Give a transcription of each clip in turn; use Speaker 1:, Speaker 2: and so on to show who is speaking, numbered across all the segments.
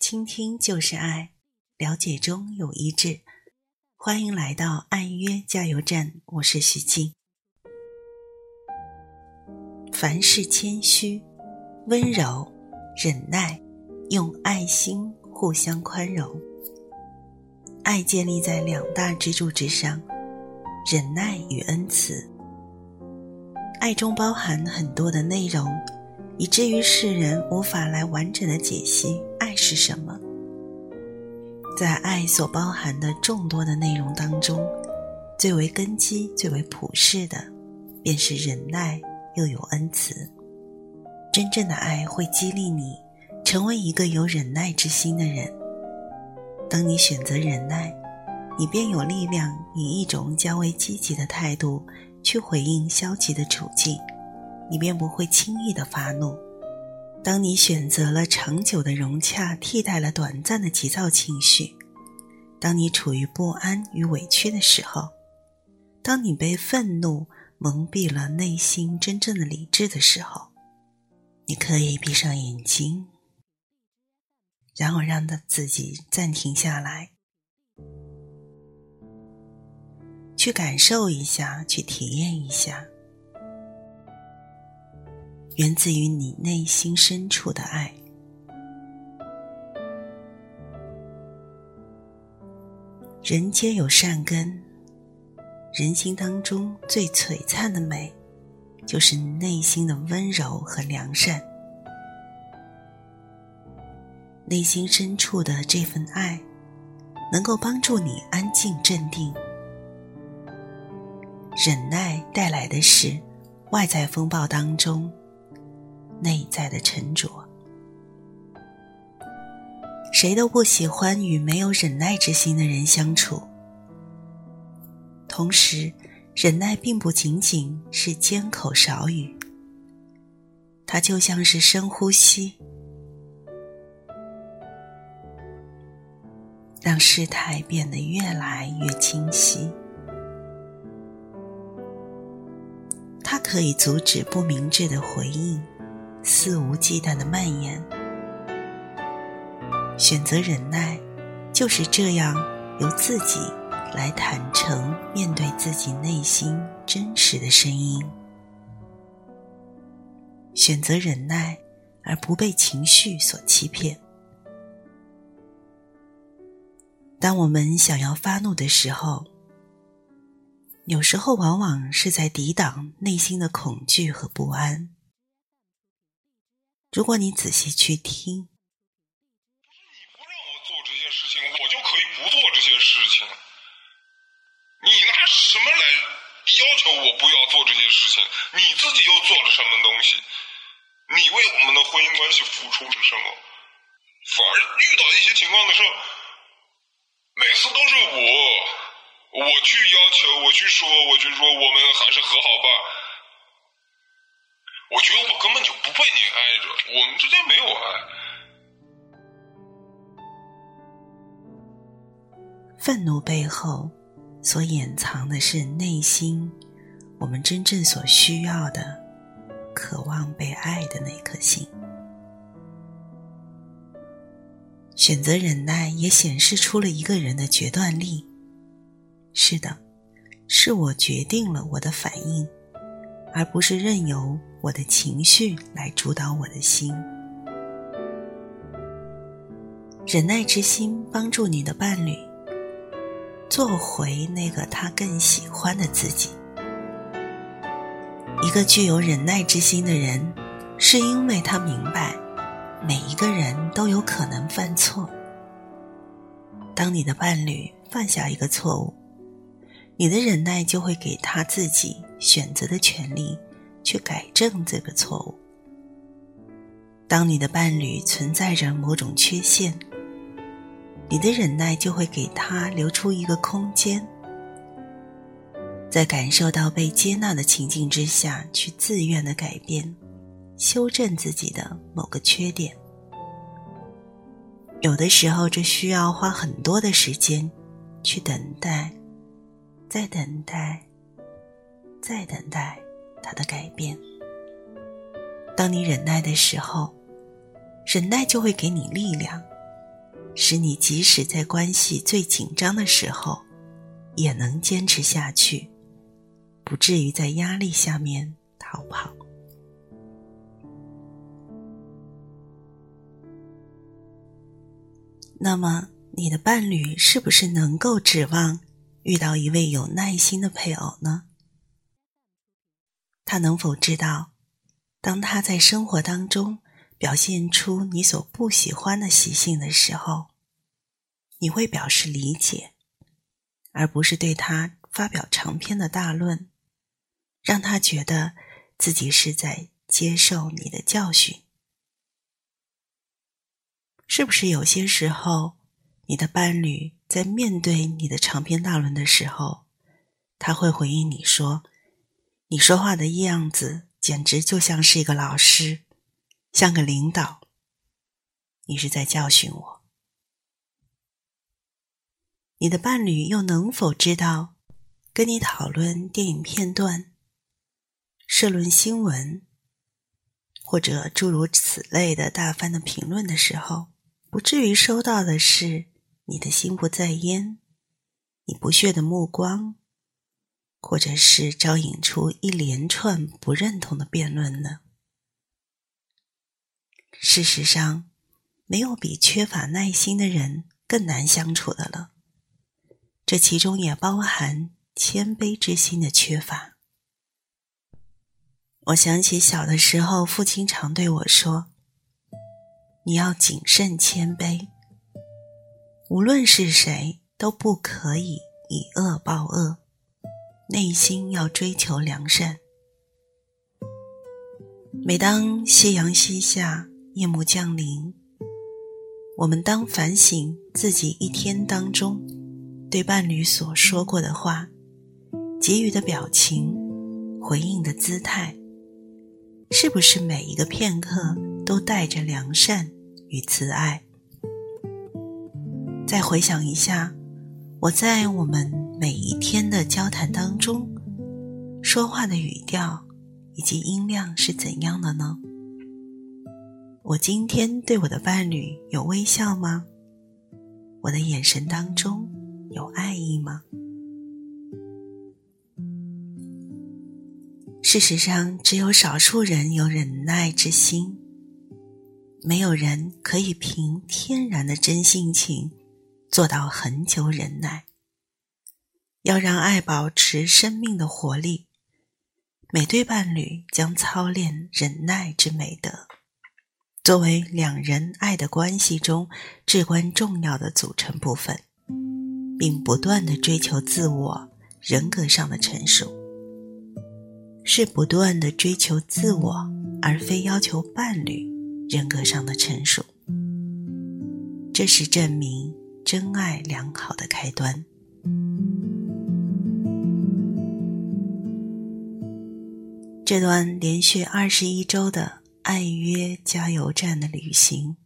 Speaker 1: 倾听就是爱，了解中有一致。欢迎来到爱约加油站，我是徐静。凡事谦虚、温柔、忍耐，用爱心互相宽容。爱建立在两大支柱之上：忍耐与恩慈。爱中包含很多的内容。以至于世人无法来完整的解析是什么。在爱所包含的众多的内容当中，最为根基、最为普世的，便是忍耐又有恩慈。真正的爱会激励你成为一个有忍耐之心的人。当你选择忍耐，你便有力量以一种较为积极的态度去回应消极的处境。你便不会轻易的发怒。当你选择了长久的融洽，替代了短暂的急躁情绪；当你处于不安与委屈的时候；当你被愤怒蒙蔽了内心真正的理智的时候，你可以闭上眼睛，然后让他自己暂停下来，去感受一下，去体验一下。源自于你内心深处的爱。人皆有善根，人心当中最璀璨的美，就是内心的温柔和良善。内心深处的这份爱，能够帮助你安静镇定。忍耐带来的是外在风暴当中。内在的沉着，谁都不喜欢与没有忍耐之心的人相处。同时，忍耐并不仅仅是缄口少语，它就像是深呼吸，让事态变得越来越清晰。它可以阻止不明智的回应。肆无忌惮的蔓延，选择忍耐，就是这样由自己来坦诚面对自己内心真实的声音。选择忍耐，而不被情绪所欺骗。当我们想要发怒的时候，有时候往往是在抵挡内心的恐惧和不安。如果你仔细去听，
Speaker 2: 不是你不让我做这些事情，我就可以不做这些事情。你拿什么来要求我不要做这些事情？你自己又做了什么东西？你为我们的婚姻关系付出了什么？反而遇到一些情况的时候，每次都是我，我去要求，我去说，我去说，我们还是和好吧。我觉得我根本就不被你爱着，我们之间没有
Speaker 1: 爱。愤怒背后所掩藏的是内心我们真正所需要的、渴望被爱的那颗心。选择忍耐，也显示出了一个人的决断力。是的，是我决定了我的反应。而不是任由我的情绪来主导我的心。忍耐之心帮助你的伴侣做回那个他更喜欢的自己。一个具有忍耐之心的人，是因为他明白每一个人都有可能犯错。当你的伴侣犯下一个错误，你的忍耐就会给他自己选择的权利，去改正这个错误。当你的伴侣存在着某种缺陷，你的忍耐就会给他留出一个空间，在感受到被接纳的情境之下去自愿的改变、修正自己的某个缺点。有的时候，这需要花很多的时间去等待。再等待，再等待他的改变。当你忍耐的时候，忍耐就会给你力量，使你即使在关系最紧张的时候，也能坚持下去，不至于在压力下面逃跑。那么，你的伴侣是不是能够指望遇到一位有耐心的配偶呢？他能否知道，当他在生活当中表现出你所不喜欢的习性的时候，你会表示理解，而不是对他发表长篇的大论，让他觉得自己是在接受你的教训？是不是有些时候，你的伴侣在面对你的长篇大论的时候，他会回应你说：“你说话的样子简直就像是一个老师，像个领导。”你是在教训我。你的伴侣又能否知道，跟你讨论电影片段、社论新闻，或者诸如此类的大番的评论的时候？不至于收到的是你的心不在焉、你不屑的目光，或者是招引出一连串不认同的辩论呢？事实上，没有比缺乏耐心的人更难相处的了。这其中也包含谦卑之心的缺乏。我想起小的时候，父亲常对我说。你要谨慎谦卑，无论是谁都不可以以恶报恶，内心要追求良善。每当夕阳西下，夜幕降临，我们当反省自己一天当中对伴侣所说过的话、给予的表情、回应的姿态，是不是每一个片刻都带着良善？与慈爱。再回想一下，我在我们每一天的交谈当中，说话的语调以及音量是怎样的呢？我今天对我的伴侣有微笑吗？我的眼神当中有爱意吗？事实上，只有少数人有忍耐之心。没有人可以凭天然的真性情做到恒久忍耐。要让爱保持生命的活力，每对伴侣将操练忍耐之美德，作为两人爱的关系中至关重要的组成部分，并不断的追求自我人格上的成熟，是不断的追求自我，而非要求伴侣。人格上的成熟，这是证明真爱良好的开端。这段连续二十一周的爱约加油站的旅行，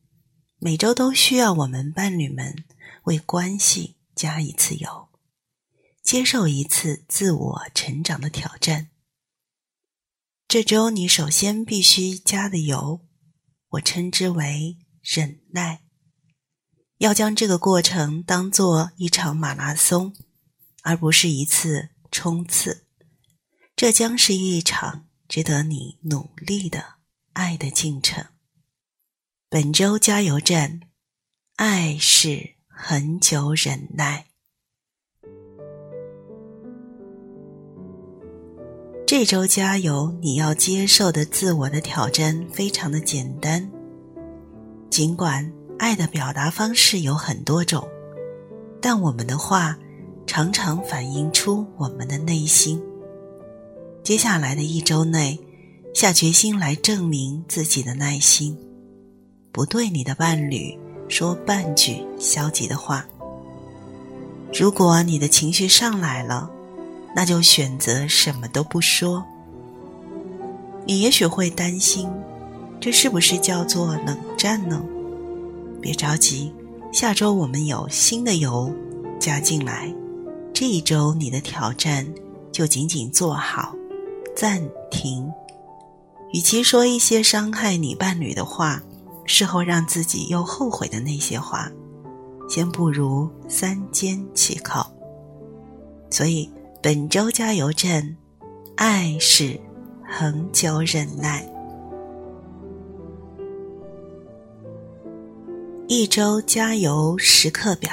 Speaker 1: 每周都需要我们伴侣们为关系加一次油，接受一次自我成长的挑战。这周你首先必须加的油。我称之为忍耐，要将这个过程当做一场马拉松，而不是一次冲刺。这将是一场值得你努力的爱的进程。本周加油站，爱是恒久忍耐。这周加油！你要接受的自我的挑战非常的简单。尽管爱的表达方式有很多种，但我们的话常常反映出我们的内心。接下来的一周内，下决心来证明自己的耐心，不对你的伴侣说半句消极的话。如果你的情绪上来了，那就选择什么都不说。你也许会担心，这是不是叫做冷战呢？别着急，下周我们有新的油加进来。这一周你的挑战就仅仅做好暂停。与其说一些伤害你伴侣的话，事后让自己又后悔的那些话，先不如三缄其口。所以本周加油站，爱是恒久忍耐。一周加油时刻表。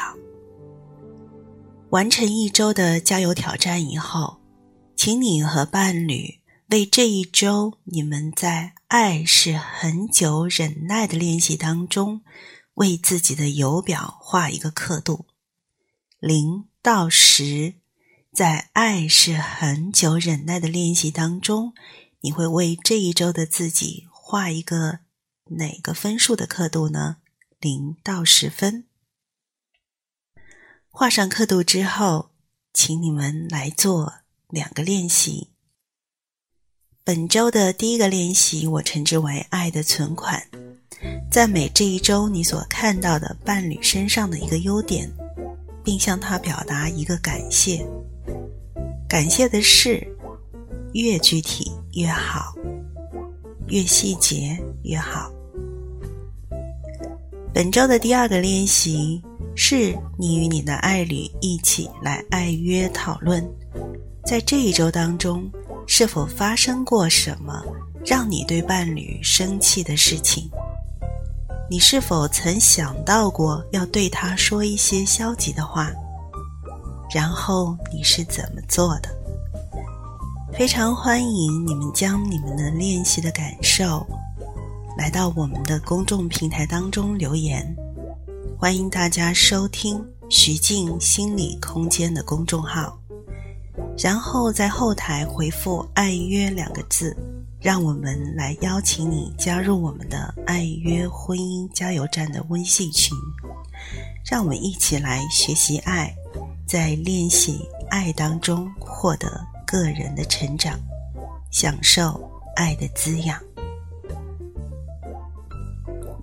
Speaker 1: 完成一周的加油挑战以后，请你和伴侣为这一周你们在“爱是很久忍耐”的练习当中，为自己的油表画一个刻度，零到十，在“爱是很久忍耐”的练习当中，你会为这一周的自己画一个哪个分数的刻度呢？零到十分。画上刻度之后，请你们来做两个练习。本周的第一个练习，我称之为“爱的存款”，赞美这一周你所看到的伴侣身上的一个优点，并向他表达一个感谢。感谢的事越具体越好，越细节越好。本周的第二个练习。是你与你的爱侣一起来爱约讨论，在这一周当中，是否发生过什么让你对伴侣生气的事情？你是否曾想到过要对他说一些消极的话？然后你是怎么做的？非常欢迎你们将你们的练习的感受来到我们的公众平台当中留言。欢迎大家收听徐静心理空间的公众号，然后在后台回复“爱约”两个字，让我们来邀请你加入我们的“爱约婚姻加油站”的微信群，让我们一起来学习爱，在练习爱当中获得个人的成长，享受爱的滋养。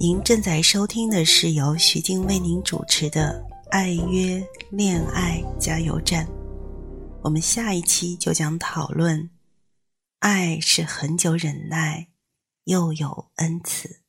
Speaker 1: 您正在收听的是由徐静为您主持的《爱约恋爱加油站》，我们下一期就将讨论：爱是很久忍耐，又有恩慈。